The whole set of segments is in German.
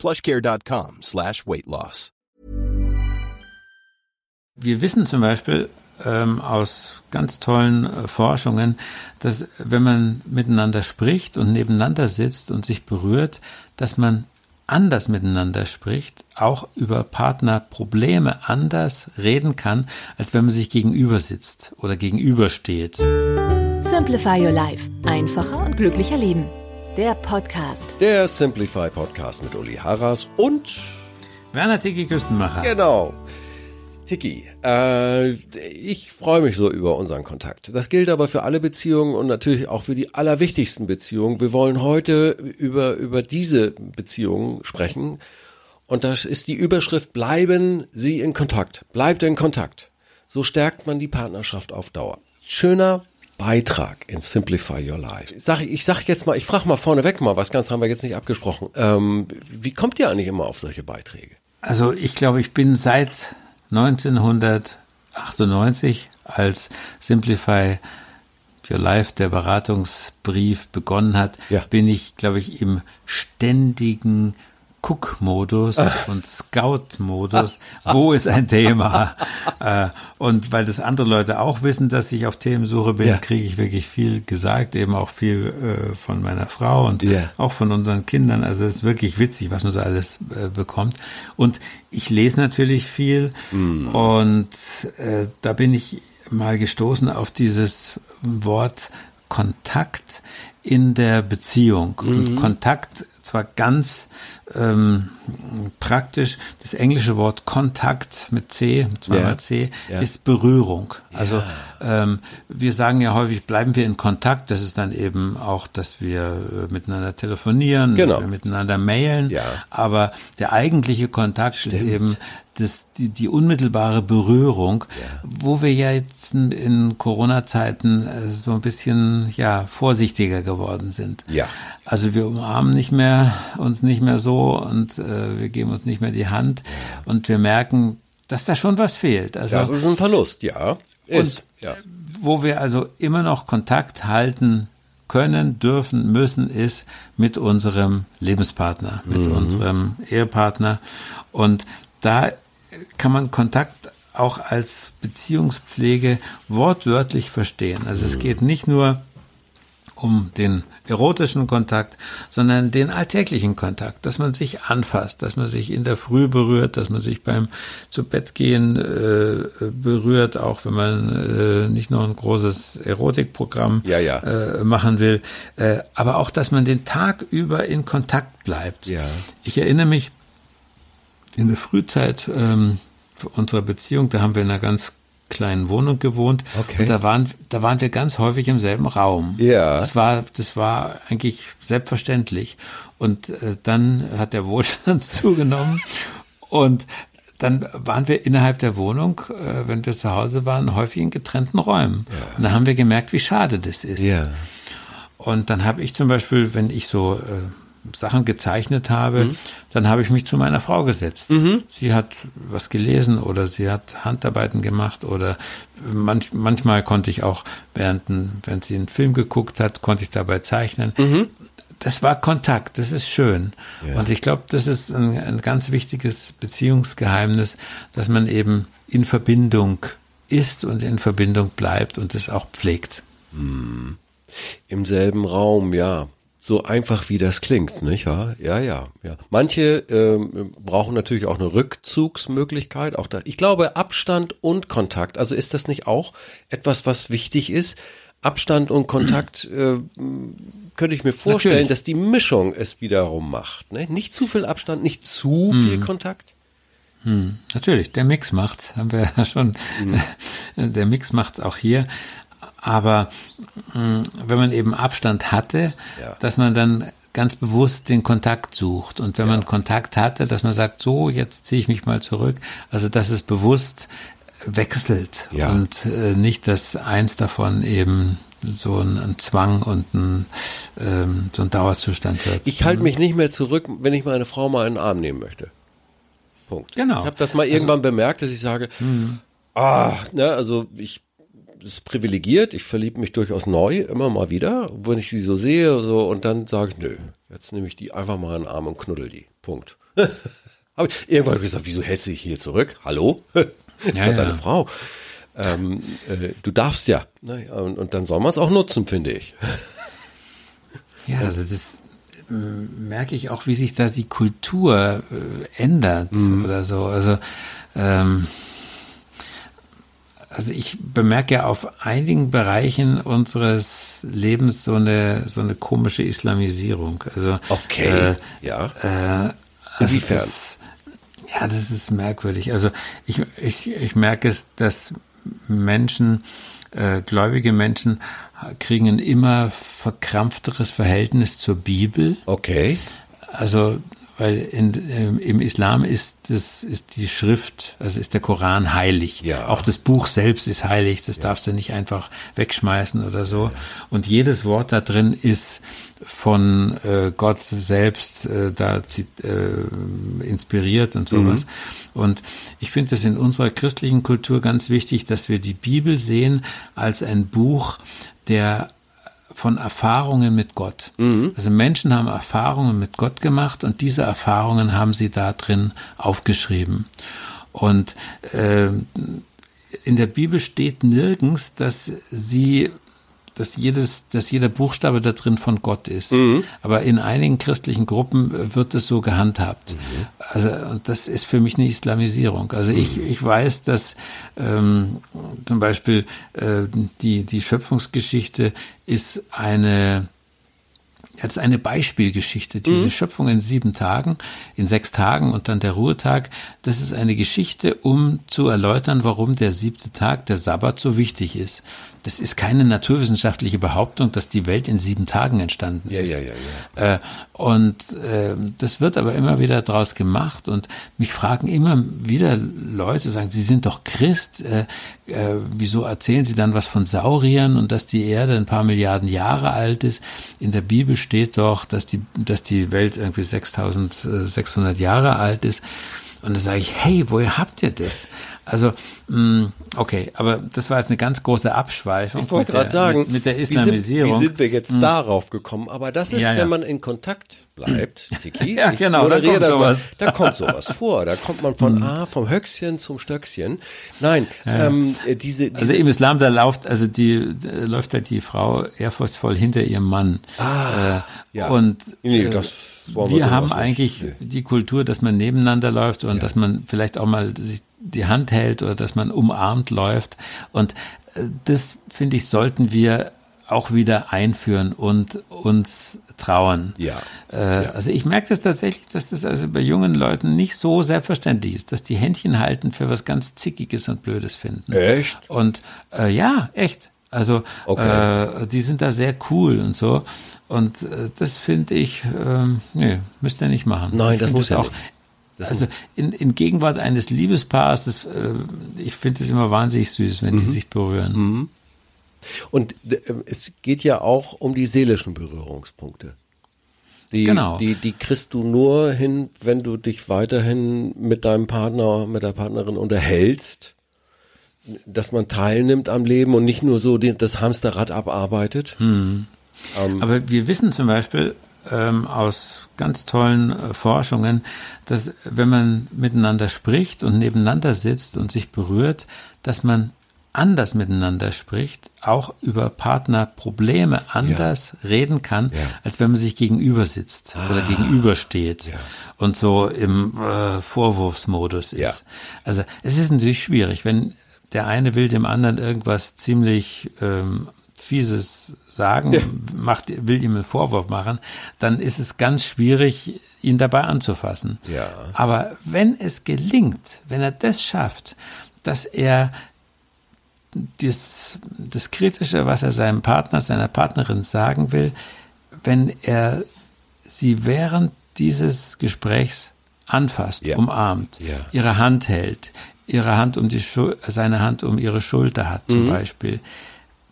plushcare.com slash weight loss. Wir wissen zum Beispiel ähm, aus ganz tollen äh, Forschungen, dass wenn man miteinander spricht und nebeneinander sitzt und sich berührt, dass man anders miteinander spricht, auch über Partnerprobleme anders reden kann, als wenn man sich gegenüber sitzt oder gegenübersteht. Simplify Your Life. Einfacher und glücklicher Leben. Der Podcast. Der Simplify Podcast mit Uli Harras und Werner Tiki Küstenmacher. genau. Tiki, äh, ich freue mich so über unseren Kontakt. Das gilt aber für alle Beziehungen und natürlich auch für die allerwichtigsten Beziehungen. Wir wollen heute über, über diese Beziehungen sprechen. Und das ist die Überschrift, bleiben Sie in Kontakt. Bleibt in Kontakt. So stärkt man die Partnerschaft auf Dauer. Schöner Beitrag in Simplify Your Life. Ich sag, ich sag jetzt mal, ich frage mal vorneweg mal, was ganz haben wir jetzt nicht abgesprochen. Ähm, wie kommt ihr eigentlich immer auf solche Beiträge? Also ich glaube, ich bin seit 1998, als Simplify Your Life, der Beratungsbrief begonnen hat, Ja. bin ich, glaube ich, im ständigen Cook-Modus und Scout-Modus. Wo ist ein Thema? äh, und weil das andere Leute auch wissen, dass ich auf Themensuche bin, Ja. kriege ich wirklich viel gesagt, eben auch viel äh, von meiner Frau und Ja. auch von unseren Kindern. Also es ist wirklich witzig, was man so alles äh, bekommt. Und ich lese natürlich viel und äh, da bin ich mal gestoßen auf dieses Wort Kontakt in der Beziehung. Und Kontakt zwar ganz ähm, praktisch, das englische Wort Kontakt mit C, zweimal Ja. C, Ja. ist Berührung. Also ähm, wir sagen ja häufig, bleiben wir in Kontakt. Das ist dann eben auch, dass wir äh, miteinander telefonieren, Genau. dass wir miteinander mailen. Ja. Aber der eigentliche Kontakt ist eben das, die, die unmittelbare Berührung, wo wir ja jetzt in, in Corona-Zeiten äh, so ein bisschen ja vorsichtiger geworden sind. Ja. Also wir umarmen nicht mehr uns nicht mehr so und äh, wir geben uns nicht mehr die Hand und wir merken, dass da schon was fehlt. Also Das ist ein Verlust, ja. Ist, ja. wo wir also immer noch Kontakt halten können, dürfen, müssen, ist mit unserem Lebenspartner, mit unserem Ehepartner. Und da kann man Kontakt auch als Beziehungspflege wortwörtlich verstehen. Also es geht nicht nur um den erotischen Kontakt, sondern den alltäglichen Kontakt, dass man sich anfasst, dass man sich in der Früh berührt, dass man sich beim zu Bett gehen äh, berührt, auch wenn man äh, nicht noch ein großes Erotikprogramm Ja, ja. Äh, machen will, äh, aber auch, dass man den Tag über in Kontakt bleibt. Ja. Ich erinnere mich in der Frühzeit ähm, unserer Beziehung, da haben wir in einer ganz kleinen Wohnung gewohnt. Okay. Und da waren, da waren wir ganz häufig im selben Raum. Ja. Das war, das war eigentlich selbstverständlich. Und äh, dann hat der Wohlstand zugenommen und dann waren wir innerhalb der Wohnung, äh, wenn wir zu Hause waren, häufig in getrennten Räumen. Und da haben wir gemerkt, wie schade das ist. Ja. Und dann habe ich zum Beispiel, wenn ich so äh, Sachen gezeichnet habe, dann habe ich mich zu meiner Frau gesetzt. Sie hat was gelesen oder sie hat Handarbeiten gemacht oder manch, manchmal konnte ich auch, während wenn sie einen Film geguckt hat, konnte ich dabei zeichnen. Das war Kontakt, das ist schön. Und ich glaube, das ist ein, ein ganz wichtiges Beziehungsgeheimnis, dass man eben in Verbindung ist und in Verbindung bleibt und es auch pflegt. Im selben Raum, ja. So einfach wie das klingt, nicht wahr? Ja, ja, ja. Manche ähm, brauchen natürlich auch eine Rückzugsmöglichkeit. Auch da, ich glaube, Abstand und Kontakt. Also ist das nicht auch etwas, was wichtig ist? Abstand und Kontakt äh, könnte ich mir vorstellen, Natürlich. dass die Mischung es wiederum macht. Ne? Nicht zu viel Abstand, nicht zu viel Kontakt. Natürlich, der Mix macht's, haben wir ja schon. Der Mix macht's auch hier. Aber mh, wenn man eben Abstand hatte, Ja. dass man dann ganz bewusst den Kontakt sucht. Und wenn man Kontakt hatte, dass man sagt, so, jetzt ziehe ich mich mal zurück. Also, dass es bewusst wechselt Ja. und äh, nicht, dass eins davon eben so ein, ein Zwang und ein, ähm, so ein Dauerzustand wird. Ich halte mich nicht mehr zurück, wenn ich meine Frau mal in den Arm nehmen möchte. Punkt. Genau. Ich habe das mal irgendwann bemerkt, dass ich sage, ah, ne, also ich ist privilegiert, ich verliebe mich durchaus neu, immer mal wieder, wenn ich sie so sehe so und dann sage ich, nö, jetzt nehme ich die einfach mal in den Arm und knuddel die. Punkt. Hab ich, irgendwann habe ich gesagt, wieso hältst du dich hier zurück? Hallo? ist Ja, ja, deine. Frau. Ähm, äh, du darfst ja. Ne? Und, und dann soll man es auch nutzen, finde ich. Ja, also das äh, merke ich auch, wie sich da die Kultur äh, ändert oder so. Also, ähm, also ich bemerke ja auf einigen Bereichen unseres Lebens so eine so eine komische Islamisierung. Also Okay, äh, ja. äh, also Inwiefern? Das, ja, das ist merkwürdig. Also ich, ich, ich merke es, dass Menschen, äh, gläubige Menschen kriegen ein immer verkrampfteres Verhältnis zur Bibel. Okay. Also, weil in, ähm, im Islam ist das ist die Schrift, also ist der Koran heilig. Ja. Auch das Buch selbst ist heilig. Das darfst du nicht einfach wegschmeißen oder so. Und jedes Wort da drin ist von äh, Gott selbst äh, da äh, inspiriert und sowas. Und ich finde es in unserer christlichen Kultur ganz wichtig, dass wir die Bibel sehen als ein Buch, der von Erfahrungen mit Gott. Also Menschen haben Erfahrungen mit Gott gemacht und diese Erfahrungen haben sie da drin aufgeschrieben. Und äh, in der Bibel steht nirgends, dass sie dass jedes, dass jeder Buchstabe da drin von Gott ist. Aber in einigen christlichen Gruppen wird es so gehandhabt. Also und das ist für mich eine Islamisierung. Also ich, ich weiß, dass ähm, zum Beispiel äh, die die Schöpfungsgeschichte ist eine jetzt eine Beispielgeschichte. Diese Schöpfung in sieben Tagen, in sechs Tagen und dann der Ruhetag, das ist eine Geschichte, um zu erläutern, warum der siebte Tag, der Sabbat, so wichtig ist. Das ist keine naturwissenschaftliche Behauptung, dass die Welt in sieben Tagen entstanden Ja, ist. ja, ja, ja. Äh, und äh, das wird aber immer wieder draus gemacht und mich fragen immer wieder Leute, sagen, Sie sind doch Christ, äh, äh, wieso erzählen Sie dann was von Sauriern und dass die Erde ein paar Milliarden Jahre alt ist? In der Bibel steht doch, dass die, dass die Welt irgendwie 6600 Jahre alt ist. Und da sage ich, hey, woher habt ihr das? Also, mh, okay, aber das war jetzt eine ganz große Abschweifung. Ich wollte mit der- gerade sagen, mit, mit der wie sind- Islamisierung. Wie sind, wir jetzt darauf gekommen? Aber das ist, Ja, ja. wenn man in Kontakt bleibt, Tiki. Ja, ich genau, da kommt das mal, sowas. Hm. Da kommt sowas vor. Da kommt man von A, vom Höchstchen zum Stöckchen. Nein, ähm, äh, diese, diese Also im Islam, da läuft, also die, da läuft ja die Frau ehrfurchtsvoll hinter ihrem Mann. Ah, äh, ja. Und Nee, äh, das wir wir haben nicht. eigentlich Nee. die Kultur, dass man nebeneinander läuft und dass man vielleicht auch mal sich die Hand hält oder dass man umarmt läuft. Und äh, das, finde ich, sollten wir auch wieder einführen und uns trauen. Ja. Äh, Also ich merke das tatsächlich, dass das also bei jungen Leuten nicht so selbstverständlich ist, dass die Händchen halten für was ganz Zickiges und Blödes finden. Echt? Und äh, ja, echt. Also Okay. äh, die sind da sehr cool und so. Und äh, das finde ich, ähm, nee, müsst ihr nicht machen. Nein, Ich das muss ja auch. nicht. Also in, in Gegenwart eines Liebespaars, das, äh, ich finde es immer wahnsinnig süß, wenn die Mhm. sich berühren. Und äh, es geht ja auch um die seelischen Berührungspunkte. Die, Genau. die, die kriegst du nur hin, wenn du dich weiterhin mit deinem Partner, mit der Partnerin unterhältst, dass man teilnimmt am Leben und nicht nur so den, das Hamsterrad abarbeitet. Hm. Aber wir wissen zum Beispiel ähm, aus ganz tollen äh, Forschungen, dass wenn man miteinander spricht und nebeneinander sitzt und sich berührt, dass man anders miteinander spricht, auch über Partnerprobleme anders reden kann, Ja. Ah. als wenn man sich gegenüber sitzt oder gegenübersteht Ja. und so im äh, Vorwurfsmodus ist. Ja. Also es ist natürlich schwierig, wenn der eine will dem anderen irgendwas ziemlich ähm, Fieses sagen, macht, will ihm einen Vorwurf machen, dann ist es ganz schwierig, ihn dabei anzufassen. Ja. Aber wenn es gelingt, wenn er das schafft, dass er das, das Kritische, was er seinem Partner, seiner Partnerin sagen will, wenn er sie während dieses Gesprächs anfasst, Ja. umarmt, Ja. ihre Hand hält, ihre Hand um die Schul seine Hand um ihre Schulter hat Mhm. zum Beispiel,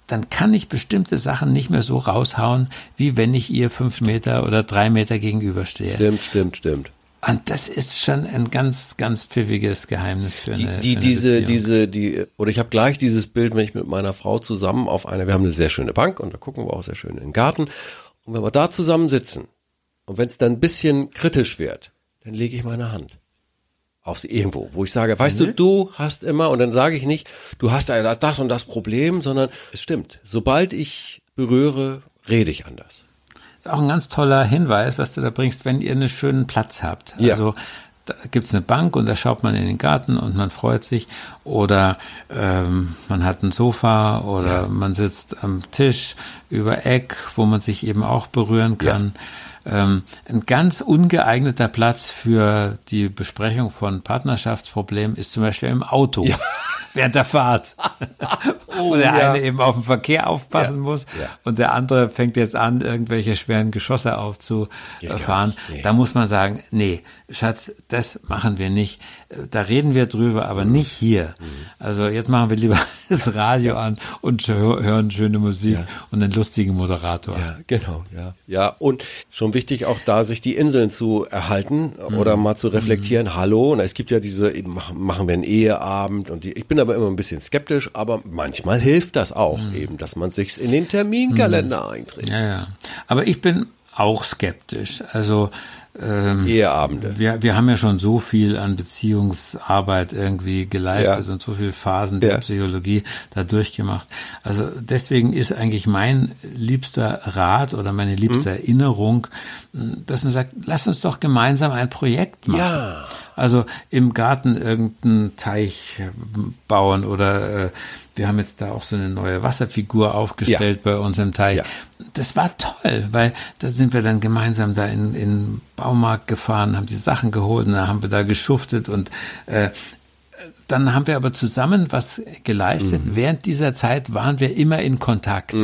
dann kann ich bestimmte Sachen nicht mehr so raushauen, wie wenn ich ihr fünf Meter oder drei Meter gegenüberstehe. Stimmt, stimmt, stimmt. Und das ist schon ein ganz, ganz pfiffiges Geheimnis für Die, eine, die für eine diese, Beziehung. diese, die, oder ich habe gleich dieses Bild, wenn ich mit meiner Frau zusammen auf einer, wir haben eine sehr schöne Bank und da gucken wir auch sehr schön in den Garten. Und wenn wir da zusammen sitzen und wenn es dann ein bisschen kritisch wird, dann lege ich meine Hand auf irgendwo, wo ich sage, weißt du, du hast immer, und dann sage ich nicht, du hast ja das und das Problem, sondern es stimmt. Sobald ich berühre, rede ich anders. ist auch ein ganz toller Hinweis, was du da bringst, wenn ihr einen schönen Platz habt. Ja. Also da gibt's eine Bank und da schaut man in den Garten und man freut sich. Oder ähm, man hat ein Sofa oder man sitzt am Tisch über Eck, wo man sich eben auch berühren kann. Ähm, ein ganz ungeeigneter Platz für die Besprechung von Partnerschaftsproblemen ist zum Beispiel im Auto. Während der Fahrt. wo der ja. eine eben auf den Verkehr aufpassen muss Ja. und der andere fängt jetzt an, irgendwelche schweren Geschosse aufzufahren. nee. Da muss man sagen, nee, Schatz, das machen wir nicht. Da reden wir drüber, aber Mhm. nicht hier. Also jetzt machen wir lieber das Radio an und hö- hören schöne Musik und einen lustigen Moderator. Ja, genau, ja. Ja, und schon wichtig auch da, sich die Inseln zu erhalten oder mal zu reflektieren. Hallo, und es gibt ja diese, machen wir einen Eheabend und die, ich bin aber immer ein bisschen skeptisch, aber manchmal hilft das auch eben, dass man sich in den Terminkalender einträgt. Ja, ja. Aber ich bin auch skeptisch. Also ähm, Eheabende. wir, wir haben ja schon so viel an Beziehungsarbeit irgendwie geleistet Ja. und so viele Phasen der Ja. Psychologie da durchgemacht. Also deswegen ist eigentlich mein liebster Rat oder meine liebste Mhm. Erinnerung, dass man sagt, lass uns doch gemeinsam ein Projekt machen. Ja. Also im Garten irgendeinen Teich bauen oder äh, wir haben jetzt da auch so eine neue Wasserfigur aufgestellt bei uns im Teich. Ja. Das war toll, weil da sind wir dann gemeinsam da in, in den Baumarkt gefahren, haben die Sachen geholt und dann haben wir da geschuftet und äh, dann haben wir aber zusammen was geleistet. Während dieser Zeit waren wir immer in Kontakt.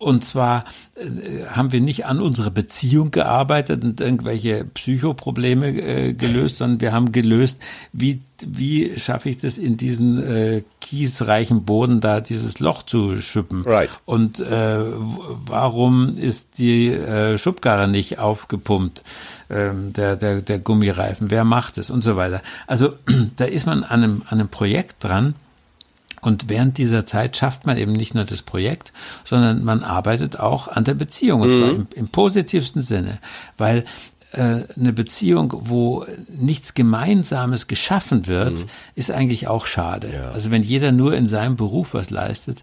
Und zwar äh, haben wir nicht an unserer Beziehung gearbeitet und irgendwelche Psychoprobleme äh, gelöst, sondern wir haben gelöst, wie, wie schaffe ich das in diesen äh, kiesreichen Boden da dieses Loch zu schippen. Right. Und äh, warum ist die äh, Schubkarre nicht aufgepumpt, ähm, der, der, der Gummireifen? Wer macht es und so weiter. Also da ist man an einem, an einem Projekt dran. Und während dieser Zeit schafft man eben nicht nur das Projekt, sondern man arbeitet auch an der Beziehung, und zwar im, im positivsten Sinne, weil eine Beziehung, wo nichts Gemeinsames geschaffen wird, ist eigentlich auch schade. Also wenn jeder nur in seinem Beruf was leistet,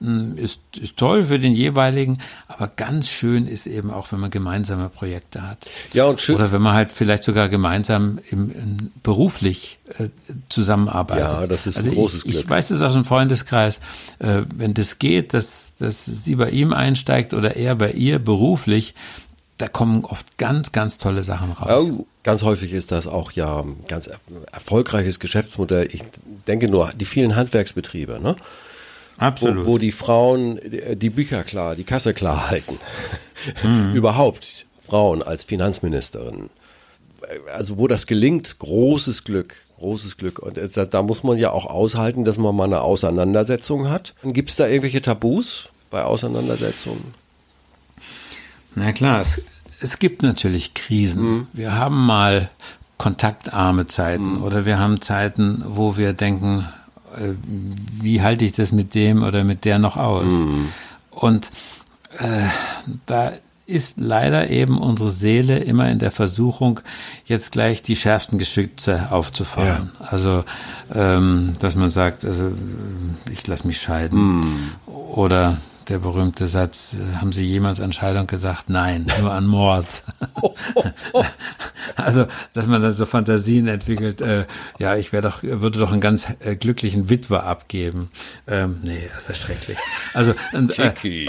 mh, ist, ist toll für den jeweiligen, aber ganz schön ist eben auch, wenn man gemeinsame Projekte hat. Ja, und schön- Oder wenn man halt vielleicht sogar gemeinsam im, im beruflich äh, zusammenarbeitet. Ja, das ist ein also großes ich, Glück. Ich weiß es aus dem Freundeskreis, äh, wenn das geht, dass, dass sie bei ihm einsteigt oder er bei ihr beruflich, da kommen oft ganz, ganz tolle Sachen raus. Ja, ganz häufig ist das auch ja ein ganz er- erfolgreiches Geschäftsmodell. Ich denke nur die vielen Handwerksbetriebe, ne? Absolut. Wo, wo die Frauen äh, die Bücher klar, die Kasse klar halten. Mhm. Überhaupt Frauen als Finanzministerin. Also wo das gelingt, großes Glück, großes Glück. Und da- da muss man ja auch aushalten, dass man mal eine Auseinandersetzung hat. Gibt es da irgendwelche Tabus bei Auseinandersetzungen? Na klar, es, es gibt natürlich Krisen. Mhm. Wir haben mal kontaktarme Zeiten oder wir haben Zeiten, wo wir denken, äh, wie halte ich das mit dem oder mit der noch aus? Mhm. Und äh, da ist leider eben unsere Seele immer in der Versuchung, jetzt gleich die schärfsten Geschütze aufzufahren. Also, ähm, dass man sagt, also ich lasse mich scheiden. Oder der berühmte Satz, äh, haben Sie jemals an Scheidung gedacht? Nein, nur an Mord. also, dass man dann so Fantasien entwickelt, äh, ja, ich wäre doch, würde doch einen ganz äh, glücklichen Witwer abgeben. Ähm, nee, das ist schrecklich. Also, und, äh,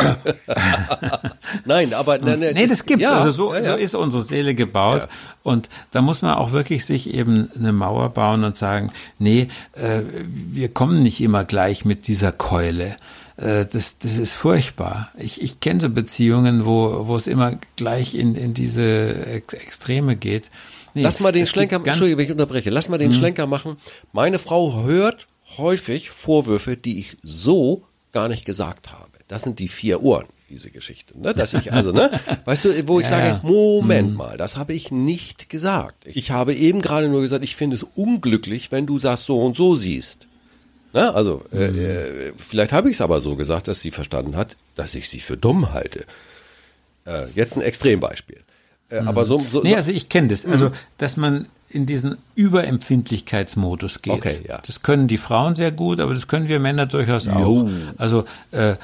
Nein, aber nein, nein, nee, das gibt's. ja, also so, ja, ja. so ist unsere Seele gebaut. Und da muss man auch wirklich sich eben eine Mauer bauen und sagen, nee, äh, wir kommen nicht immer gleich mit dieser Keule. Äh, das, das ist furchtbar. Ich, ich kenne so Beziehungen, wo, wo es immer gleich in, in diese Ex Extreme geht. Nee, Lass mal den Schlenker, Mhm. Entschuldige, wenn ich unterbreche, lass mal den Schlenker machen. Meine Frau hört häufig Vorwürfe, die ich so gar nicht gesagt habe. Das sind die vier Ohren, diese Geschichte. Ne? Dass ich also, ne? Weißt du, wo ich Ja, sage, ja. Moment Mhm. mal, das habe ich nicht gesagt. Ich habe eben gerade nur gesagt, ich finde es unglücklich, wenn du das so und so siehst. Ne? Also, äh, Mhm. äh, vielleicht habe ich es aber so gesagt, dass sie verstanden hat, dass ich sie für dumm halte. Äh, jetzt ein Extrembeispiel. Äh, Aber so, so, Nee, so also ich kenne das. Also, dass man in diesen Überempfindlichkeitsmodus geht. Okay, ja. Das können die Frauen sehr gut, aber das können wir Männer durchaus auch. Jo. Also äh,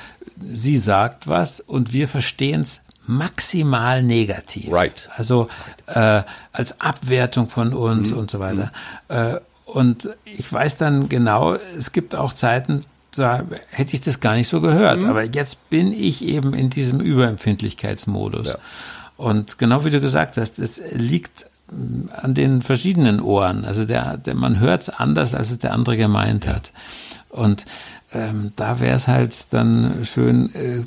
sie sagt was und wir verstehen es maximal negativ. Right. Also äh, als Abwertung von uns Mhm. und so weiter. Äh, und ich weiß dann genau, es gibt auch Zeiten, da hätte ich das gar nicht so gehört. Mhm. Aber jetzt bin ich eben in diesem Überempfindlichkeitsmodus. Ja. Und genau wie du gesagt hast, es liegt mm, an den verschiedenen Ohren. Also der, der man hört es anders, als es der andere gemeint hat. Und ähm, da wäre es halt dann schön, äh,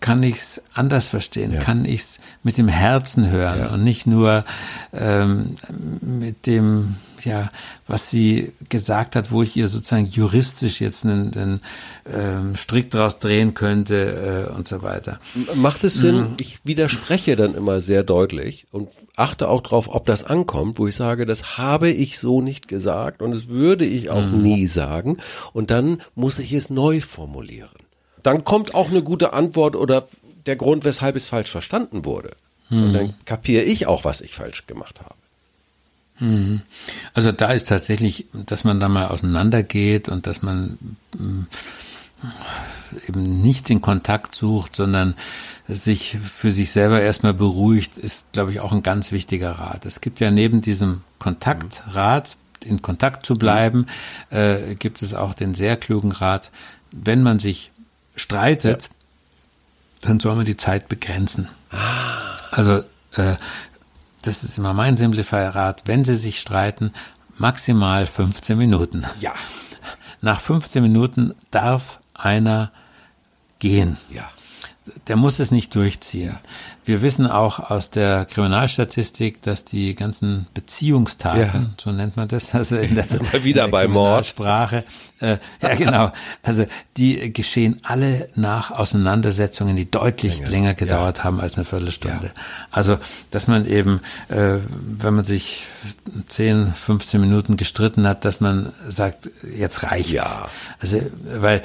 kann ich es anders verstehen, kann ich es mit dem Herzen hören und nicht nur ähm, mit dem, ja, was sie gesagt hat, wo ich ihr sozusagen juristisch jetzt einen, einen ähm, Strick draus drehen könnte äh, und so weiter. Macht es Sinn? Mhm. Ich widerspreche dann immer sehr deutlich und achte auch drauf, ob das ankommt, wo ich sage, das habe ich so nicht gesagt und das würde ich auch Mhm. nie sagen. Und dann muss ich es neu formulieren. Dann kommt auch eine gute Antwort oder der Grund, weshalb es falsch verstanden wurde. Mhm. Und dann kapiere ich auch, was ich falsch gemacht habe. Also da ist tatsächlich, dass man da mal auseinandergeht und dass man mm, eben nicht den Kontakt sucht, sondern sich für sich selber erstmal beruhigt, ist, glaube ich, auch ein ganz wichtiger Rat. Es gibt ja neben diesem Kontaktrat, in Kontakt zu bleiben, äh, gibt es auch den sehr klugen Rat, wenn man sich streitet, dann soll man die Zeit begrenzen. Also äh, das ist immer mein Simplifier-Rat, wenn Sie sich streiten, maximal 15 Minuten. Ja. Nach 15 Minuten darf einer gehen. Ja. Der muss es nicht durchziehen. Wir wissen auch aus der Kriminalstatistik, dass die ganzen Beziehungstaten, Ja. so nennt man das, also in der, Mal wieder in der bei Mord. Sprache, äh, ja genau, also die geschehen alle nach Auseinandersetzungen, die deutlich länger, gedauert haben als eine Viertelstunde. Also, dass man eben, äh, wenn man sich 10, 15 Minuten gestritten hat, dass man sagt, jetzt reicht's. Ja. Also, weil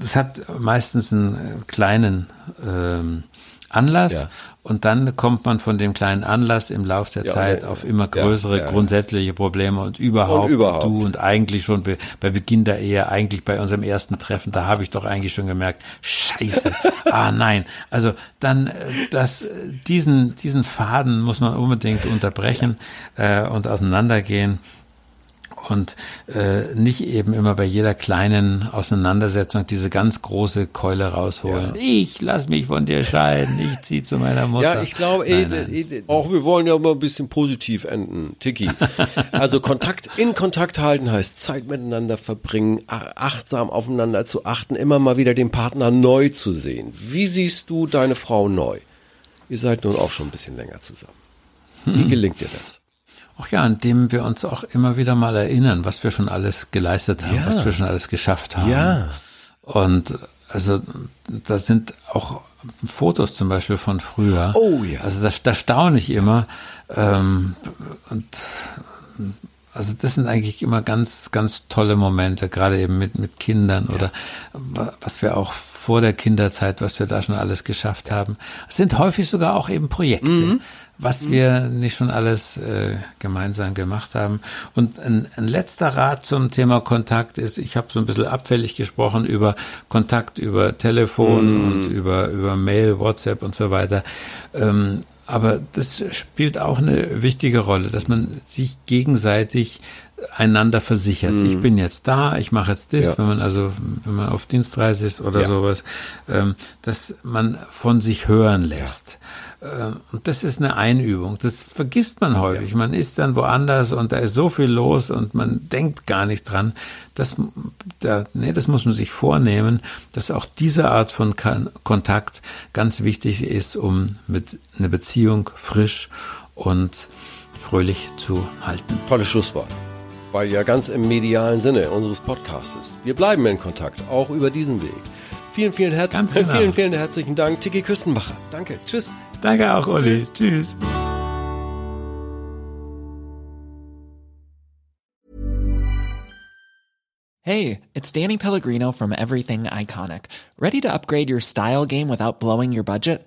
das hat meistens einen kleinen ähm, Anlass Ja. und dann kommt man von dem kleinen Anlass im Lauf der Ja, Zeit ja, auf immer größere grundsätzliche Probleme und überhaupt, Und überhaupt. du und eigentlich schon be, bei Beginn der Ehe, eigentlich bei unserem ersten Treffen, da habe ich doch eigentlich schon gemerkt, scheiße, ah nein. Also dann, äh, das, äh, diesen, diesen Faden muss man unbedingt unterbrechen äh, und auseinandergehen und äh, nicht eben immer bei jeder kleinen Auseinandersetzung diese ganz große Keule rausholen. Ich lass mich von dir scheiden, ich zieh zu meiner Mutter. Ja, ich glaube, Nein, auch wir wollen ja mal ein bisschen positiv enden, Tiki. Also Kontakt, in Kontakt halten heißt Zeit miteinander verbringen, achtsam aufeinander zu achten, immer mal wieder den Partner neu zu sehen. Wie siehst du deine Frau neu? Ihr seid nun auch schon ein bisschen länger zusammen. Wie gelingt dir das? Ach ja, indem wir uns auch immer wieder mal erinnern, was wir schon alles geleistet haben, Ja. was wir schon alles geschafft haben. Ja. Und also da sind auch Fotos zum Beispiel von früher. Oh ja. Also da, da staune ich immer. Ähm, und also das sind eigentlich immer ganz, ganz tolle Momente, gerade eben mit, mit Kindern oder wa- was wir auch vor der Kinderzeit, was wir da schon alles geschafft haben. Es sind häufig sogar auch eben Projekte, Mhm. was wir nicht schon alles äh, gemeinsam gemacht haben. Und ein, ein letzter Rat zum Thema Kontakt ist, ich habe so ein bisschen abfällig gesprochen über Kontakt über Telefon und über, über Mail, WhatsApp und so weiter. Ähm, aber das spielt auch eine wichtige Rolle, dass man sich gegenseitig einander versichert. Mhm. Ich bin jetzt da, ich mache jetzt das, ja. wenn man also, wenn man auf Dienstreise ist oder ja. sowas, ähm, dass man von sich hören lässt. Ja. Ähm, und das ist eine Einübung. Das vergisst man häufig. Man ist dann woanders und da ist so viel los und man denkt gar nicht dran. Das, da, nee, das muss man sich vornehmen, dass auch diese Art von Kontakt ganz wichtig ist, um mit einer Beziehung frisch und fröhlich zu halten. Tolles Schlusswort weil ja ganz im medialen Sinne unseres Podcasts. Wir bleiben in Kontakt, auch über diesen Weg. Vielen, vielen, herz genau. vielen, vielen herzlichen Dank, Tiki Küstenmacher. Danke, tschüss. Danke auch, Uli. Tschüss. Hey, it's Danny Pellegrino from Everything Iconic. Ready to upgrade your style game without blowing your budget?